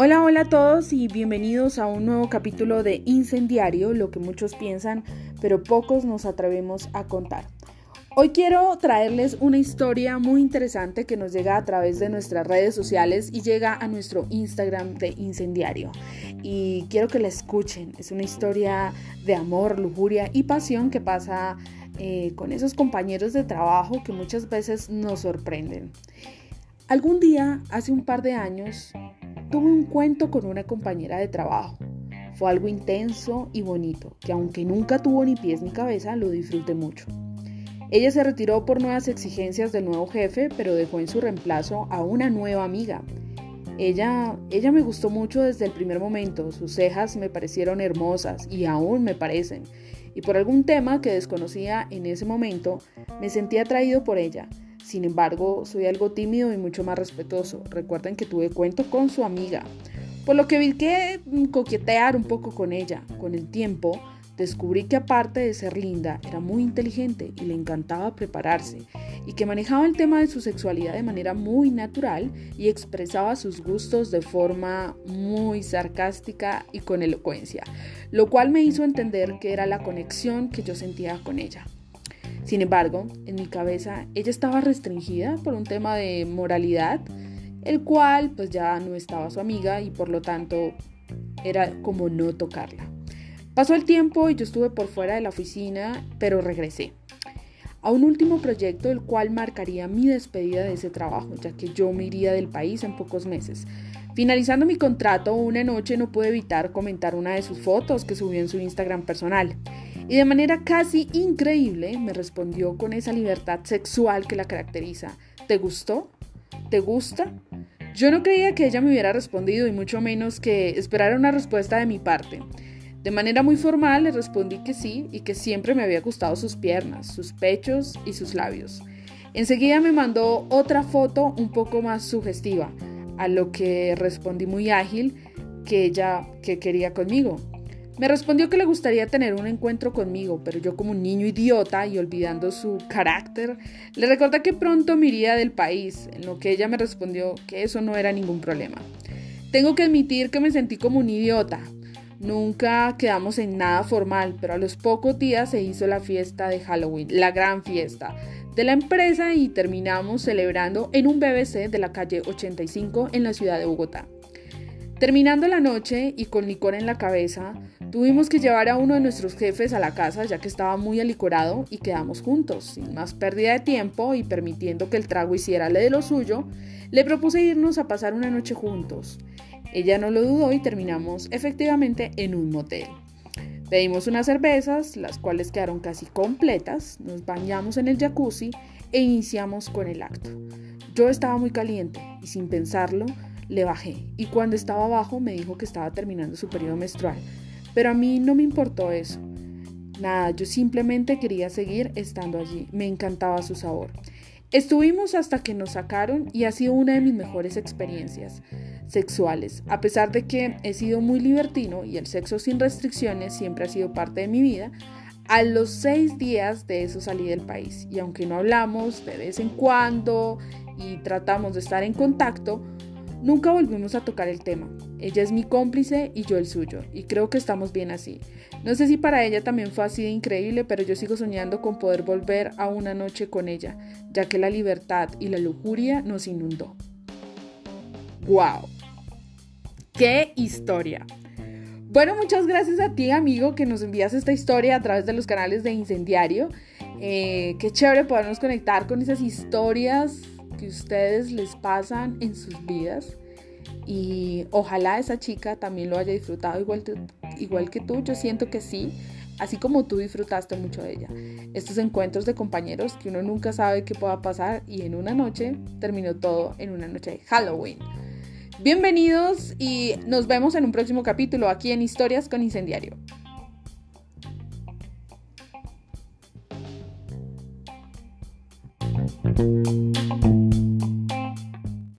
Hola, hola a todos y bienvenidos a un nuevo capítulo de Incendiario, lo que muchos piensan, pero pocos nos atrevemos a contar. Hoy quiero traerles una historia muy interesante que nos llega a través de nuestras redes sociales y llega a nuestro Instagram de Incendiario. Y quiero que la escuchen. Es una historia de amor, lujuria y pasión que pasa eh, con esos compañeros de trabajo que muchas veces nos sorprenden. Algún día, hace un par de años, tuve un cuento con una compañera de trabajo. Fue algo intenso y bonito, que aunque nunca tuvo ni pies ni cabeza, lo disfruté mucho. Ella se retiró por nuevas exigencias del nuevo jefe, pero dejó en su reemplazo a una nueva amiga. Ella, ella me gustó mucho desde el primer momento, sus cejas me parecieron hermosas y aún me parecen, y por algún tema que desconocía en ese momento, me sentí atraído por ella. Sin embargo, soy algo tímido y mucho más respetuoso. Recuerden que tuve cuento con su amiga, por lo que vi que coquetear un poco con ella. Con el tiempo, descubrí que aparte de ser linda, era muy inteligente y le encantaba prepararse, y que manejaba el tema de su sexualidad de manera muy natural y expresaba sus gustos de forma muy sarcástica y con elocuencia, lo cual me hizo entender que era la conexión que yo sentía con ella. Sin embargo, en mi cabeza ella estaba restringida por un tema de moralidad, el cual pues ya no estaba su amiga y por lo tanto era como no tocarla. Pasó el tiempo y yo estuve por fuera de la oficina, pero regresé a un último proyecto el cual marcaría mi despedida de ese trabajo, ya que yo me iría del país en pocos meses. Finalizando mi contrato, una noche no pude evitar comentar una de sus fotos que subió en su Instagram personal y de manera casi increíble me respondió con esa libertad sexual que la caracteriza. ¿Te gustó? ¿Te gusta? Yo no creía que ella me hubiera respondido y mucho menos que esperara una respuesta de mi parte. De manera muy formal le respondí que sí y que siempre me había gustado sus piernas, sus pechos y sus labios. Enseguida me mandó otra foto un poco más sugestiva, a lo que respondí muy ágil que ella que quería conmigo. Me respondió que le gustaría tener un encuentro conmigo, pero yo como un niño idiota y olvidando su carácter, le recordé que pronto me iría del país, en lo que ella me respondió que eso no era ningún problema. Tengo que admitir que me sentí como un idiota. Nunca quedamos en nada formal, pero a los pocos días se hizo la fiesta de Halloween, la gran fiesta de la empresa y terminamos celebrando en un BBC de la calle 85 en la ciudad de Bogotá. Terminando la noche y con licor en la cabeza, tuvimos que llevar a uno de nuestros jefes a la casa ya que estaba muy alicorado y quedamos juntos. Sin más pérdida de tiempo y permitiendo que el trago hiciera de lo suyo, le propuse irnos a pasar una noche juntos. Ella no lo dudó y terminamos efectivamente en un motel. Pedimos unas cervezas, las cuales quedaron casi completas, nos bañamos en el jacuzzi e iniciamos con el acto. Yo estaba muy caliente y sin pensarlo, le bajé y cuando estaba abajo me dijo que estaba terminando su periodo menstrual. Pero a mí no me importó eso. Nada, yo simplemente quería seguir estando allí. Me encantaba su sabor. Estuvimos hasta que nos sacaron y ha sido una de mis mejores experiencias sexuales. A pesar de que he sido muy libertino y el sexo sin restricciones siempre ha sido parte de mi vida, a los seis días de eso salí del país y aunque no hablamos de vez en cuando y tratamos de estar en contacto, Nunca volvimos a tocar el tema. Ella es mi cómplice y yo el suyo, y creo que estamos bien así. No sé si para ella también fue así de increíble, pero yo sigo soñando con poder volver a una noche con ella, ya que la libertad y la lujuria nos inundó. ¡Wow! ¡Qué historia! Bueno, muchas gracias a ti, amigo, que nos envías esta historia a través de los canales de Incendiario. Eh, qué chévere podernos conectar con esas historias que ustedes les pasan en sus vidas y ojalá esa chica también lo haya disfrutado igual, igual que tú, yo siento que sí, así como tú disfrutaste mucho de ella. Estos encuentros de compañeros que uno nunca sabe qué pueda pasar y en una noche terminó todo en una noche de Halloween. Bienvenidos y nos vemos en un próximo capítulo aquí en Historias con Incendiario.